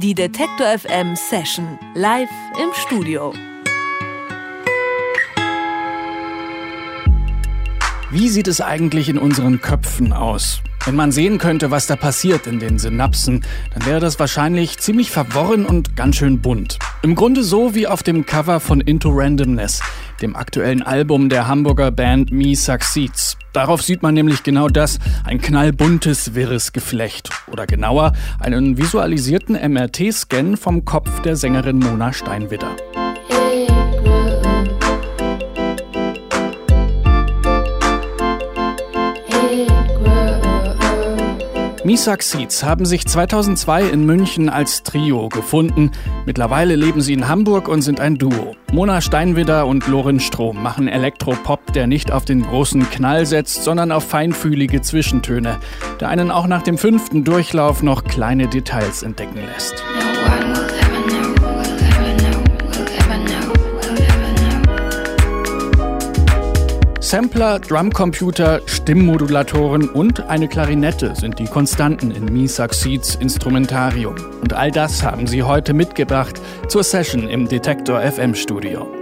Die Detektor FM Session live im Studio. Wie sieht es eigentlich in unseren Köpfen aus? Wenn man sehen könnte, was da passiert in den Synapsen, dann wäre das wahrscheinlich ziemlich verworren und ganz schön bunt. Im Grunde so wie auf dem Cover von Into Randomness, dem aktuellen Album der Hamburger Band Me Succeeds. Darauf sieht man nämlich genau das, ein knallbuntes, wirres Geflecht. Oder genauer, einen visualisierten MRT-Scan vom Kopf der Sängerin Mona Steinwitter. Misak Seeds haben sich 2002 in München als Trio gefunden. Mittlerweile leben sie in Hamburg und sind ein Duo. Mona Steinwidder und Lorin Strom machen Elektropop, der nicht auf den großen Knall setzt, sondern auf feinfühlige Zwischentöne, der einen auch nach dem fünften Durchlauf noch kleine Details entdecken lässt. Sampler, Drumcomputer, Stimmmodulatoren und eine Klarinette sind die Konstanten in Me Succeeds Instrumentarium. Und all das haben sie heute mitgebracht zur Session im Detektor FM Studio.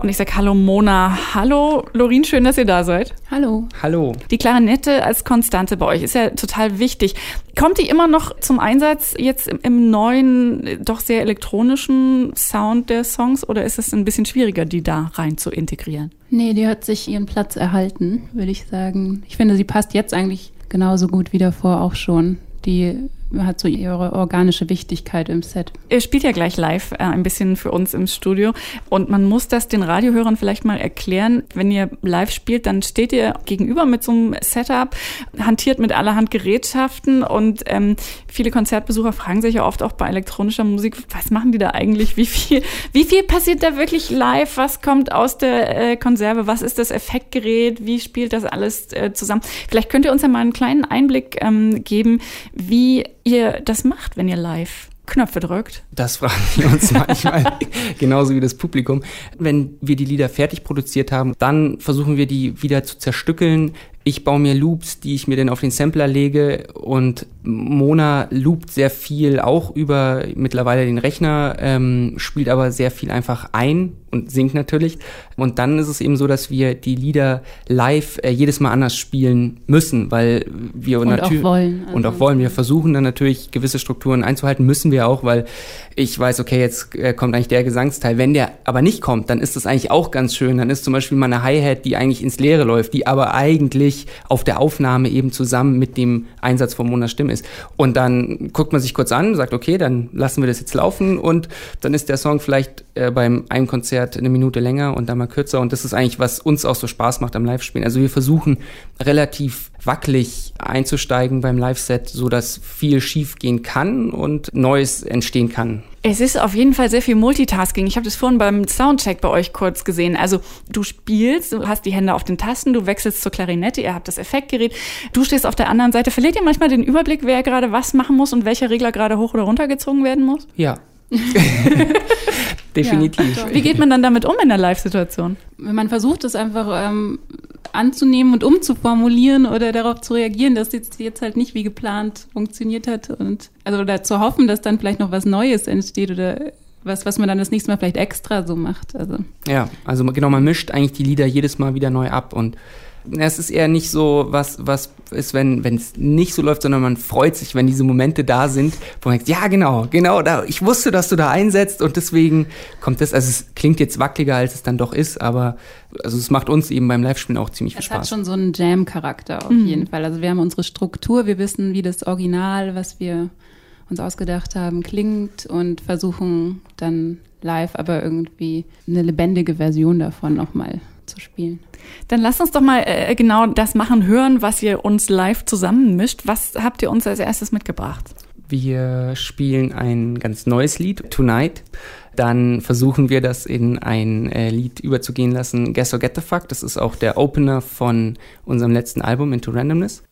Und ich sage Hallo Mona. Hallo Lorin, schön, dass ihr da seid. Hallo. Hallo. Die Klarinette als Konstante bei euch ist ja total wichtig. Kommt die immer noch zum Einsatz jetzt im, neuen, doch sehr elektronischen Sound der Songs oder ist es ein bisschen schwieriger, die da rein zu integrieren? Nee, die hat sich ihren Platz erhalten, würde ich sagen. Ich finde, sie passt jetzt eigentlich genauso gut wie davor auch schon. Die hat so ihre organische Wichtigkeit im Set. Ihr spielt ja gleich live äh, ein bisschen für uns im Studio und man muss das den Radiohörern vielleicht mal erklären. Wenn ihr live spielt, dann steht ihr gegenüber mit so einem Setup, hantiert mit allerhand Gerätschaften und ähm, viele Konzertbesucher fragen sich ja oft auch bei elektronischer Musik, was machen die da eigentlich? Wie viel, wie viel passiert da wirklich live? Was kommt aus der äh, Konserve? Was ist das Effektgerät? Wie spielt das alles äh, zusammen? Vielleicht könnt ihr uns ja mal einen kleinen Einblick ähm, geben, wie ihr das macht, wenn ihr live Knöpfe drückt? Das fragen wir uns manchmal, genauso wie das Publikum. Wenn wir die Lieder fertig produziert haben, dann versuchen wir die wieder zu zerstückeln, ich baue mir Loops, die ich mir dann auf den Sampler lege und Mona loopt sehr viel auch über mittlerweile den Rechner, ähm, spielt aber sehr viel einfach ein und singt natürlich. Und dann ist es eben so, dass wir die Lieder live äh, jedes Mal anders spielen müssen, weil wir natürlich auch wollen. Also und auch wollen. Wir versuchen dann natürlich gewisse Strukturen einzuhalten, müssen wir auch, weil ich weiß, okay, jetzt äh, kommt eigentlich der Gesangsteil. Wenn der aber nicht kommt, dann ist das eigentlich auch ganz schön. Dann ist zum Beispiel mal eine Hi-Hat, die eigentlich ins Leere läuft, die aber eigentlich auf der Aufnahme eben zusammen mit dem Einsatz von Monas Stimme ist. Und dann guckt man sich kurz an, sagt, okay, dann lassen wir das jetzt laufen und dann ist der Song vielleicht äh, beim einem Konzert eine Minute länger und dann mal kürzer. Und das ist eigentlich, was uns auch so Spaß macht am Live-Spielen. Also wir versuchen relativ wackelig einzusteigen beim Live-Set, so dass viel schief gehen kann und Neues entstehen kann. Es ist auf jeden Fall sehr viel Multitasking. Ich habe das vorhin beim Soundcheck bei euch kurz gesehen. Also du spielst, du hast die Hände auf den Tasten, du wechselst zur Klarinette, ihr habt das Effektgerät, du stehst auf der anderen Seite. Verliert ihr manchmal den Überblick, wer gerade was machen muss und welcher Regler gerade hoch oder runter gezogen werden muss? Ja. Definitiv. Ja, Wie geht man dann damit um in der Live-Situation? Man versucht es einfach ähm, anzunehmen und umzuformulieren oder darauf zu reagieren, dass jetzt, jetzt halt nicht wie geplant funktioniert hat und also oder zu hoffen, dass dann vielleicht noch was Neues entsteht oder was, was man dann das nächste Mal vielleicht extra so macht. Also. Ja, also genau, man mischt eigentlich die Lieder jedes Mal wieder neu ab und es ist eher nicht so, was, was ist, wenn es nicht so läuft, sondern man freut sich, wenn diese Momente da sind, wo man denkt, ja, genau, genau, da, ich wusste, dass du da einsetzt und deswegen kommt das, also es klingt jetzt wackeliger, als es dann doch ist, aber also es macht uns eben beim Live-Spielen auch ziemlich viel Spaß. Es hat schon so einen Jam-Charakter auf mhm. jeden Fall. Also wir haben unsere Struktur, wir wissen, wie das Original, was wir uns ausgedacht haben, klingt und versuchen dann live aber irgendwie eine lebendige Version davon nochmal zu spielen. Dann lasst uns doch mal äh, genau das machen, hören, was ihr uns live zusammenmischt. Was habt ihr uns als erstes mitgebracht? Wir spielen ein ganz neues Lied, Tonight. Dann versuchen wir das in ein äh, Lied überzugehen lassen, Guess or Get the Fuck. Das ist auch der Opener von unserem letzten Album, Into Randomness.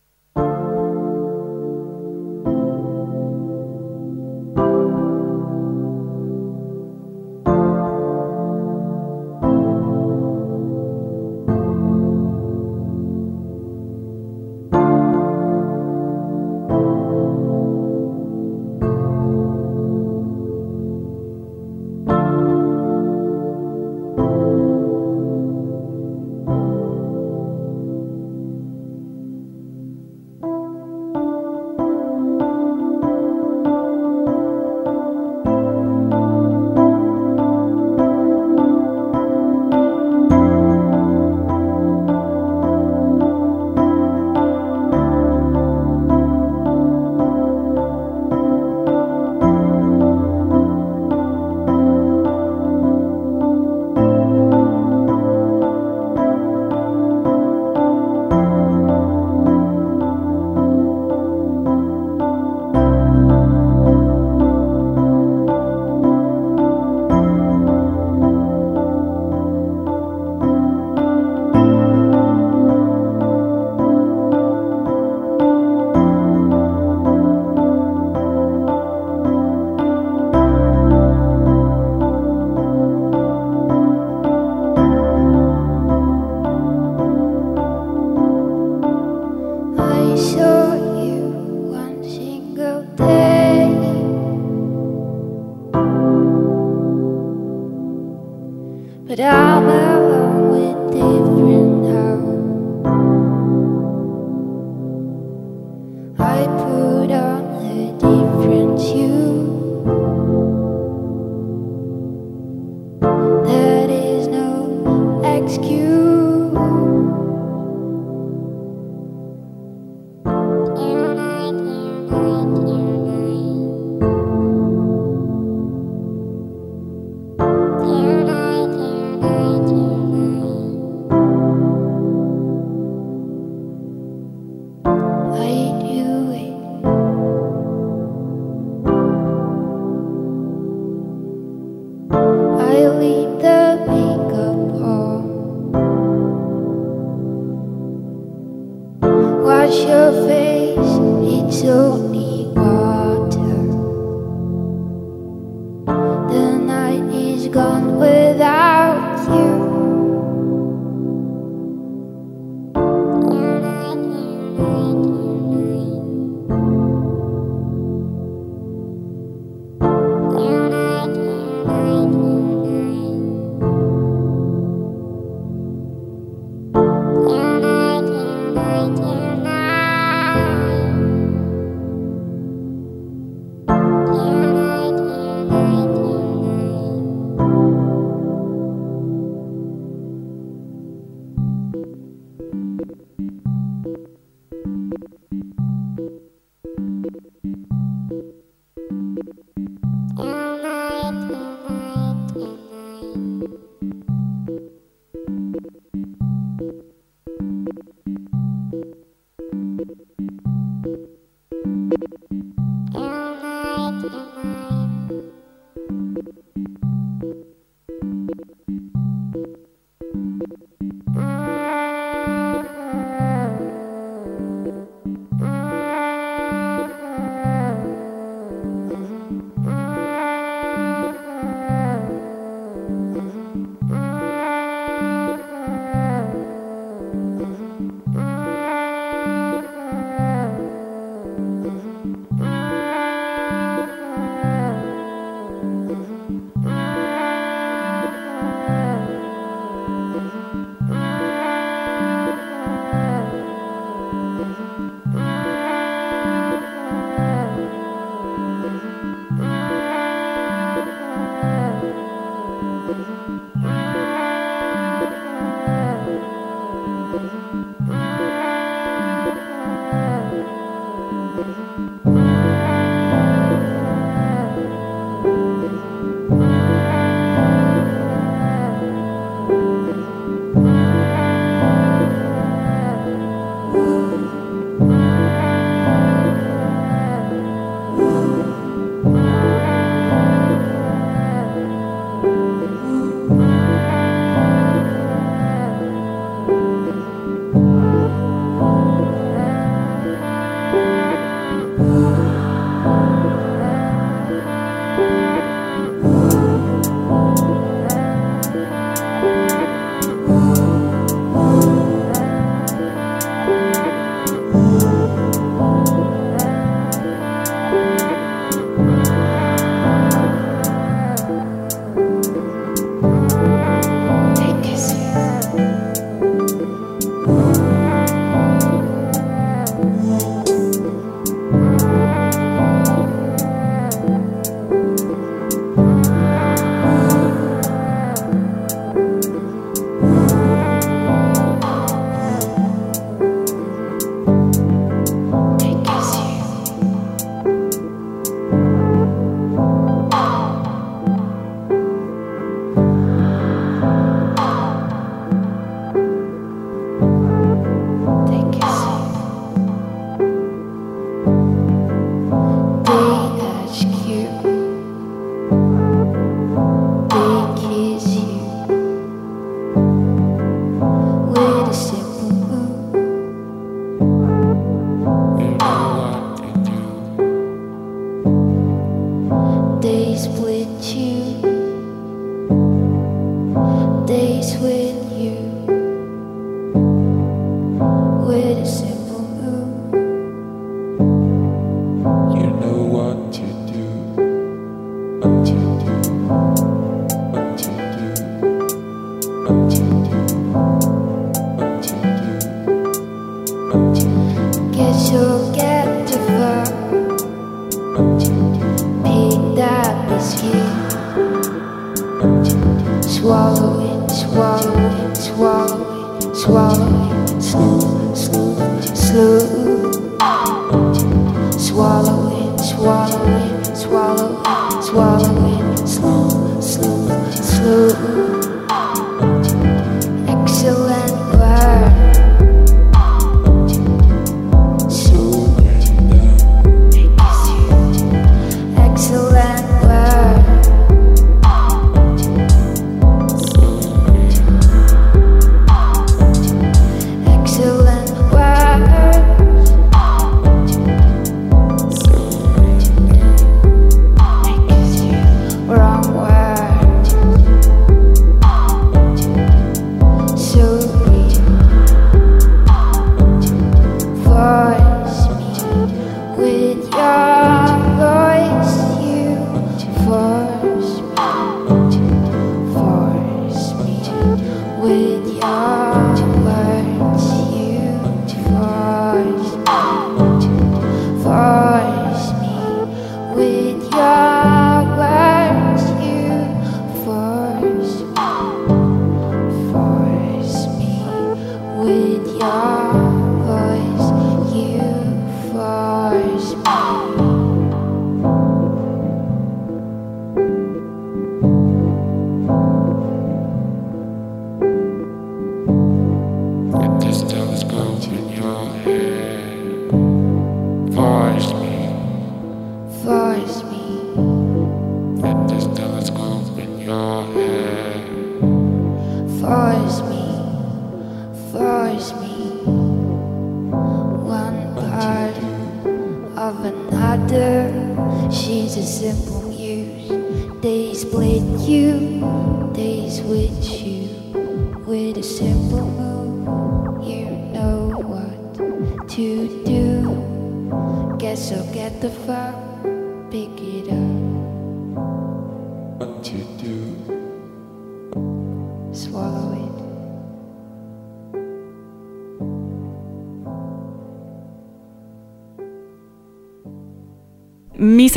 You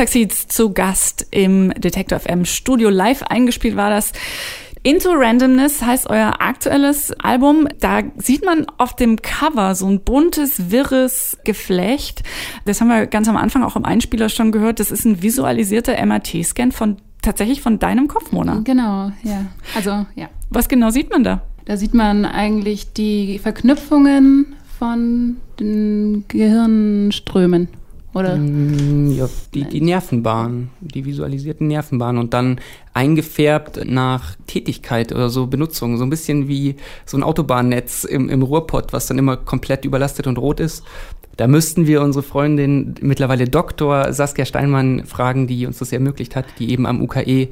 Seeds zu Gast im Detector FM Studio. Live eingespielt war das. Into Randomness heißt euer aktuelles Album. Da sieht man auf dem Cover so ein buntes, wirres Geflecht. Das haben wir ganz am Anfang auch im Einspieler schon gehört. Das ist ein visualisierter MRT-Scan von tatsächlich von deinem Kopf, Mona. Genau, ja. Also, ja. Was genau sieht man da? Da sieht man eigentlich die Verknüpfungen von den Gehirnströmen. Oder? Mm, Ja, die, die Nervenbahn, die visualisierten Nervenbahnen und dann eingefärbt nach Tätigkeit oder so Benutzung. So ein bisschen wie so ein Autobahnnetz im, im Ruhrpott, was dann immer komplett überlastet und rot ist. Da müssten wir unsere Freundin, mittlerweile Doktor Saskia Steinmann, fragen, die uns das ermöglicht hat, die eben am UKE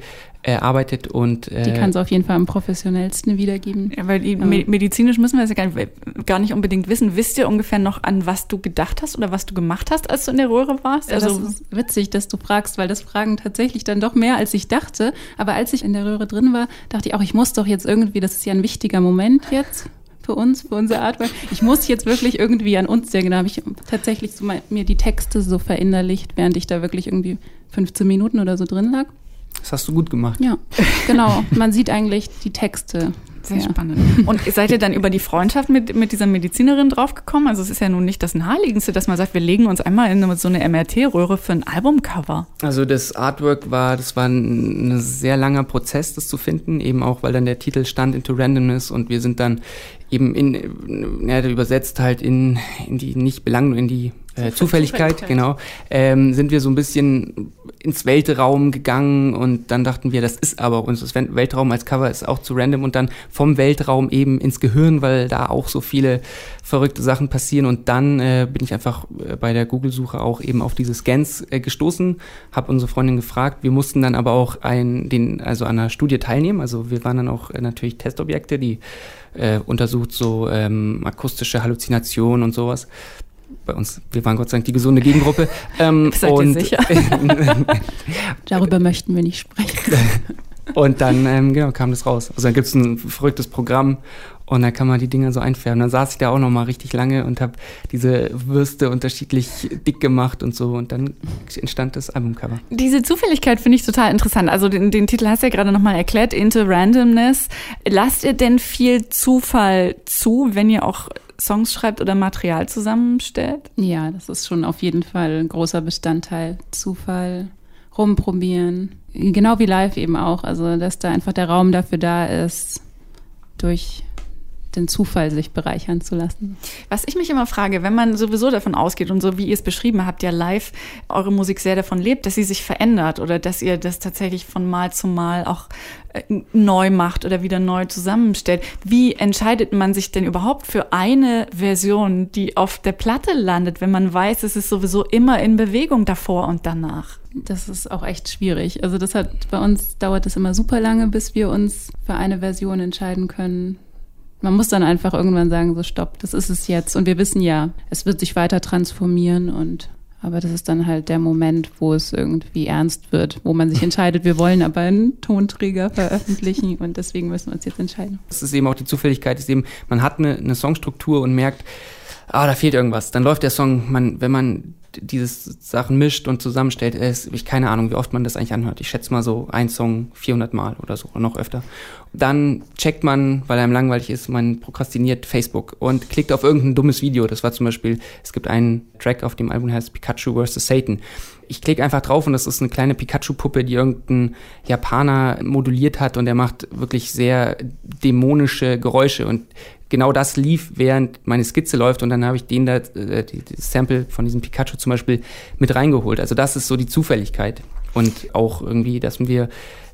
arbeitet und äh, Die kann es auf jeden Fall am professionellsten wiedergeben. Ja, weil die, me- medizinisch müssen wir das ja gar nicht, gar nicht unbedingt wissen. Wisst ihr ungefähr noch, an was du gedacht hast oder was du gemacht hast, als du in der Röhre warst? Ja, Also, das ist witzig, dass du fragst, weil das fragen tatsächlich dann doch mehr, als ich dachte. Aber als ich in der Röhre drin war, dachte ich auch, ich muss doch jetzt irgendwie, das ist ja ein wichtiger Moment jetzt für uns, für unsere Arbeit. Ich muss jetzt wirklich irgendwie an uns denken. Da habe ich tatsächlich so mal, mir die Texte so verinnerlicht, während ich da wirklich irgendwie 15 Minuten oder so drin lag. Das hast du gut gemacht. Ja, genau. Man sieht eigentlich die Texte. sehr Ja. spannend. Und seid ihr dann über die Freundschaft mit, mit dieser Medizinerin draufgekommen? Also es ist ja nun nicht das Naheliegendste, dass man sagt, wir legen uns einmal in so eine MRT-Röhre für ein Albumcover. Also das Artwork war, das war ein, ein sehr langer Prozess, das zu finden, eben auch, weil dann der Titel stand Into Randomness und wir sind dann eben in, ja, übersetzt halt in, in die nicht Belang, in die Zufälligkeit, Zufälligkeit. genau, ähm, sind wir so ein bisschen ins Weltraum gegangen und dann dachten wir, das ist aber uns, das Wel- Weltraum als Cover ist auch zu random und dann vom Weltraum eben ins Gehirn, weil da auch so viele verrückte Sachen passieren und dann äh, bin ich einfach äh, bei der Google-Suche auch eben auf diese Scans äh, gestoßen, habe unsere Freundin gefragt, wir mussten dann aber auch ein, den, also an einer Studie teilnehmen, also wir waren dann auch äh, natürlich Testobjekte, die äh, untersucht so ähm, akustische Halluzinationen und sowas. Bei uns, wir waren Gott sei Dank die gesunde Gegengruppe. Ähm, Seid ihr und, sicher? Darüber möchten wir nicht sprechen. Und dann ähm, genau, kam das raus. Also dann gibt's ein verrücktes Programm und dann kann man die Dinger so einfärben. Dann saß ich da auch noch mal richtig lange und habe diese Würste unterschiedlich dick gemacht und so und dann entstand das Albumcover. Diese Zufälligkeit finde ich total interessant. Also den, den Titel hast du ja gerade nochmal erklärt, Into Randomness. Lasst ihr denn viel Zufall zu, wenn ihr auch Songs schreibt oder Material zusammenstellt? Ja, das ist schon auf jeden Fall ein großer Bestandteil. Zufall, rumprobieren. Genau wie live eben auch. Also, dass da einfach der Raum dafür da ist, durch den Zufall sich bereichern zu lassen. Was ich mich immer frage, wenn man sowieso davon ausgeht und so wie ihr es beschrieben habt, ja live eure Musik sehr davon lebt, dass sie sich verändert oder dass ihr das tatsächlich von Mal zu Mal auch äh, neu macht oder wieder neu zusammenstellt. Wie entscheidet man sich denn überhaupt für eine Version, die auf der Platte landet, wenn man weiß, es ist sowieso immer in Bewegung davor und danach? Das ist auch echt schwierig. Also das hat bei uns dauert es immer super lange, bis wir uns für eine Version entscheiden können. Man muss dann einfach irgendwann sagen, so stopp, das ist es jetzt. Und wir wissen ja, es wird sich weiter transformieren und aber das ist dann halt der Moment, wo es irgendwie ernst wird, wo man sich entscheidet, wir wollen aber einen Tonträger veröffentlichen und deswegen müssen wir uns jetzt entscheiden. Das ist eben auch die Zufälligkeit, ist eben, man hat eine, eine Songstruktur und merkt, ah, da fehlt irgendwas. Dann läuft der Song, man, wenn man dieses Sachen mischt und zusammenstellt, ist, ich keine Ahnung, wie oft man das eigentlich anhört. Ich schätze mal so ein Song 400 Mal oder so, noch öfter. Dann checkt man, weil einem langweilig ist, man prokrastiniert Facebook und klickt auf irgendein dummes Video. Das war zum Beispiel, es gibt einen Track auf dem Album, der heißt Pikachu vs. Satan. Ich klicke einfach drauf und das ist eine kleine Pikachu-Puppe, die irgendein Japaner moduliert hat und der macht wirklich sehr dämonische Geräusche und genau das lief, während meine Skizze läuft und dann habe ich den da, äh, die, die Sample von diesem Pikachu zum Beispiel mit reingeholt. Also das ist so die Zufälligkeit und auch irgendwie, dass wir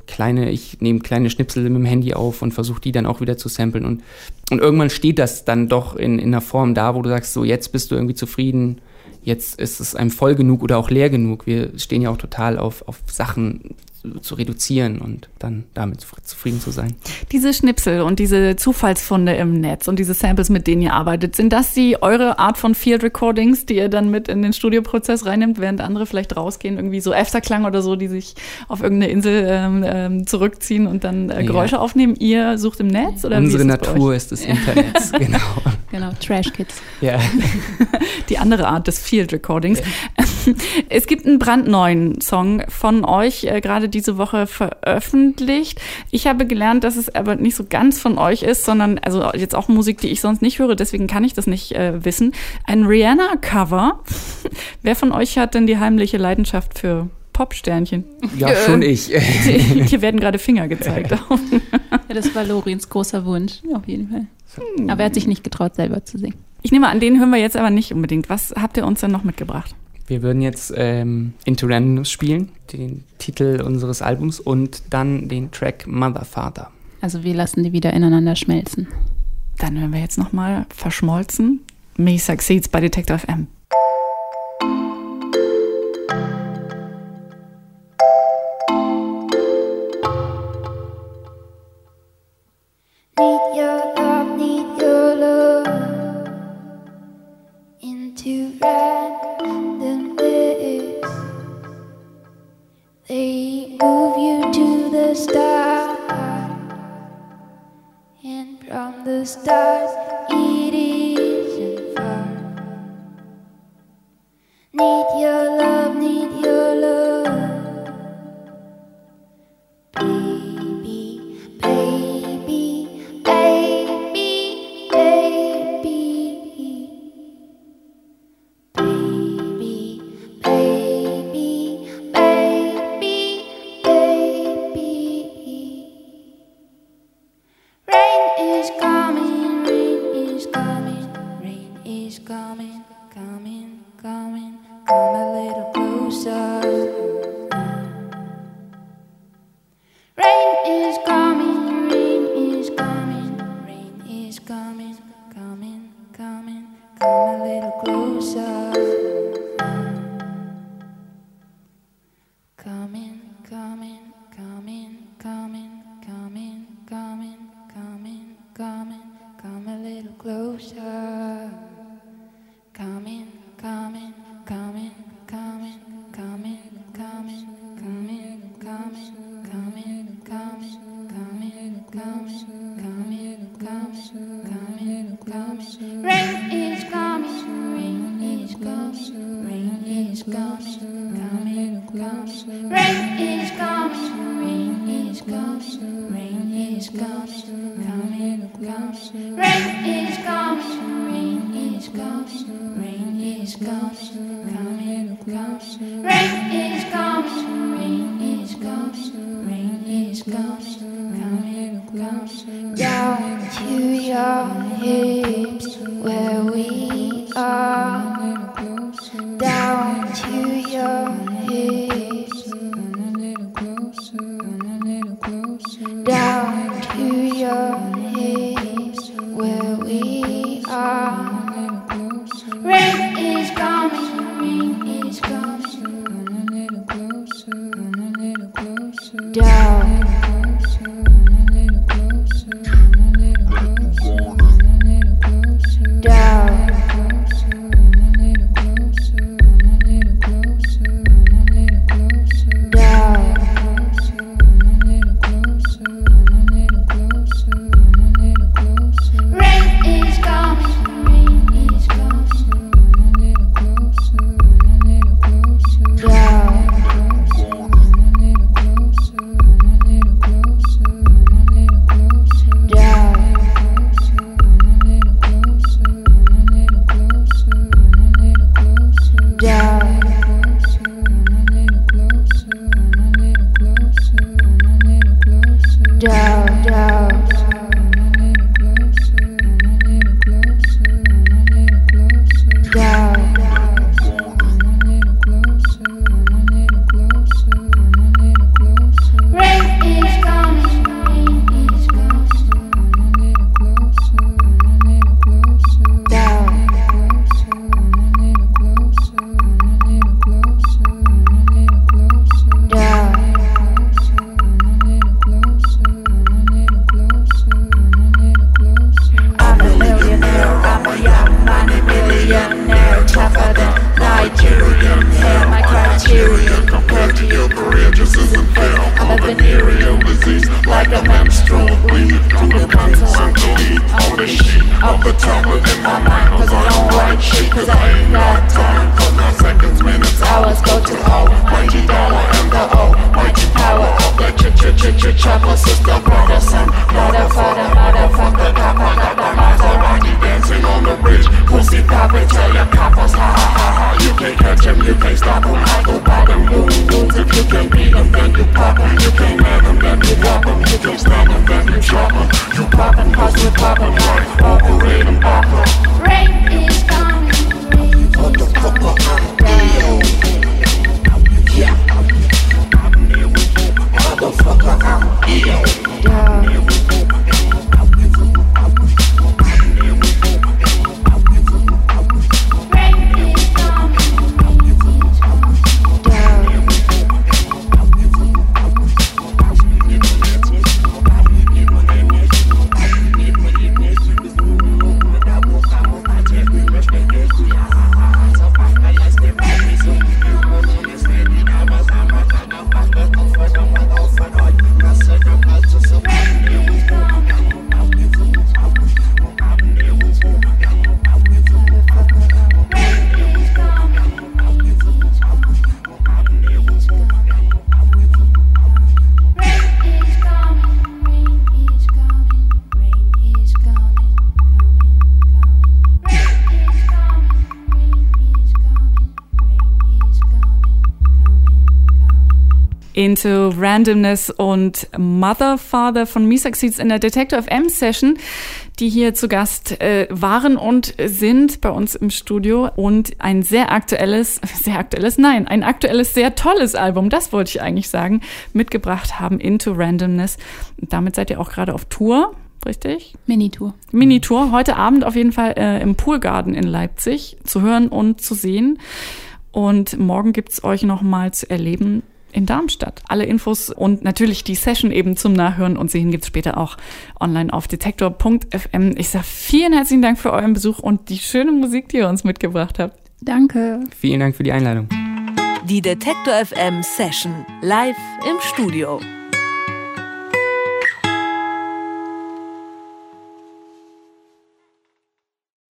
kleine, ich nehme kleine Schnipsel mit dem Handy auf und versuche die dann auch wieder zu samplen und, und irgendwann steht das dann doch in, in einer Form da, wo du sagst, so jetzt bist du irgendwie zufrieden, jetzt ist es einem voll genug oder auch leer genug. Wir stehen ja auch total auf, auf Sachen zu reduzieren und dann damit zufrieden zu sein. Diese Schnipsel und diese Zufallsfunde im Netz und diese Samples, mit denen ihr arbeitet, sind das die eure Art von Field Recordings, die ihr dann mit in den Studioprozess reinnimmt, während andere vielleicht rausgehen, irgendwie so Afterklang oder so, die sich auf irgendeine Insel ähm, ähm, zurückziehen und dann äh, Geräusche ja. aufnehmen? Ihr sucht im Netz oder Unsere ist Natur ist das Internet, genau. Genau, Trash Kids. Ja. Die andere Art des Field Recordings. Ja. Es gibt einen brandneuen Song von euch, äh, gerade diese Woche veröffentlicht. Ich habe gelernt, dass es aber nicht so ganz von euch ist, sondern also jetzt auch Musik, die ich sonst nicht höre, deswegen kann ich das nicht äh, wissen. Ein Rihanna-Cover. Wer von euch hat denn die heimliche Leidenschaft für Popsternchen? Ja, schon ich. Hier werden gerade Finger gezeigt. ja, das war Lorins großer Wunsch, auf jeden Fall. Aber er hat sich nicht getraut, selber zu singen. Ich nehme an, den hören wir jetzt aber nicht unbedingt. Was habt ihr uns denn noch mitgebracht? Wir würden jetzt ähm, Into Randomness spielen, den Titel unseres Albums und dann den Track Mother Father. Also wir lassen die wieder ineinander schmelzen. Dann hören wir jetzt nochmal verschmolzen. Me Succeeds bei Detector FM. down. Into Randomness und Mother Father von Me Succeeds in der Detector FM Session, die hier zu Gast äh, waren und sind bei uns im Studio und ein sehr aktuelles, sehr aktuelles, nein, ein aktuelles, sehr tolles Album, das wollte ich eigentlich sagen, mitgebracht haben, Into Randomness. Und damit seid ihr auch gerade auf Tour, richtig? Minitour. Minitour. Heute Abend auf jeden Fall äh, im Poolgarden in Leipzig zu hören und zu sehen. Und morgen gibt's euch noch mal zu erleben in Darmstadt. Alle Infos und natürlich die Session eben zum Nachhören und Sehen gibt's später auch online auf detektor.fm. Ich sage vielen herzlichen Dank für euren Besuch und die schöne Musik, die ihr uns mitgebracht habt. Danke. Vielen Dank für die Einladung. Die Detektor FM Session live im Studio.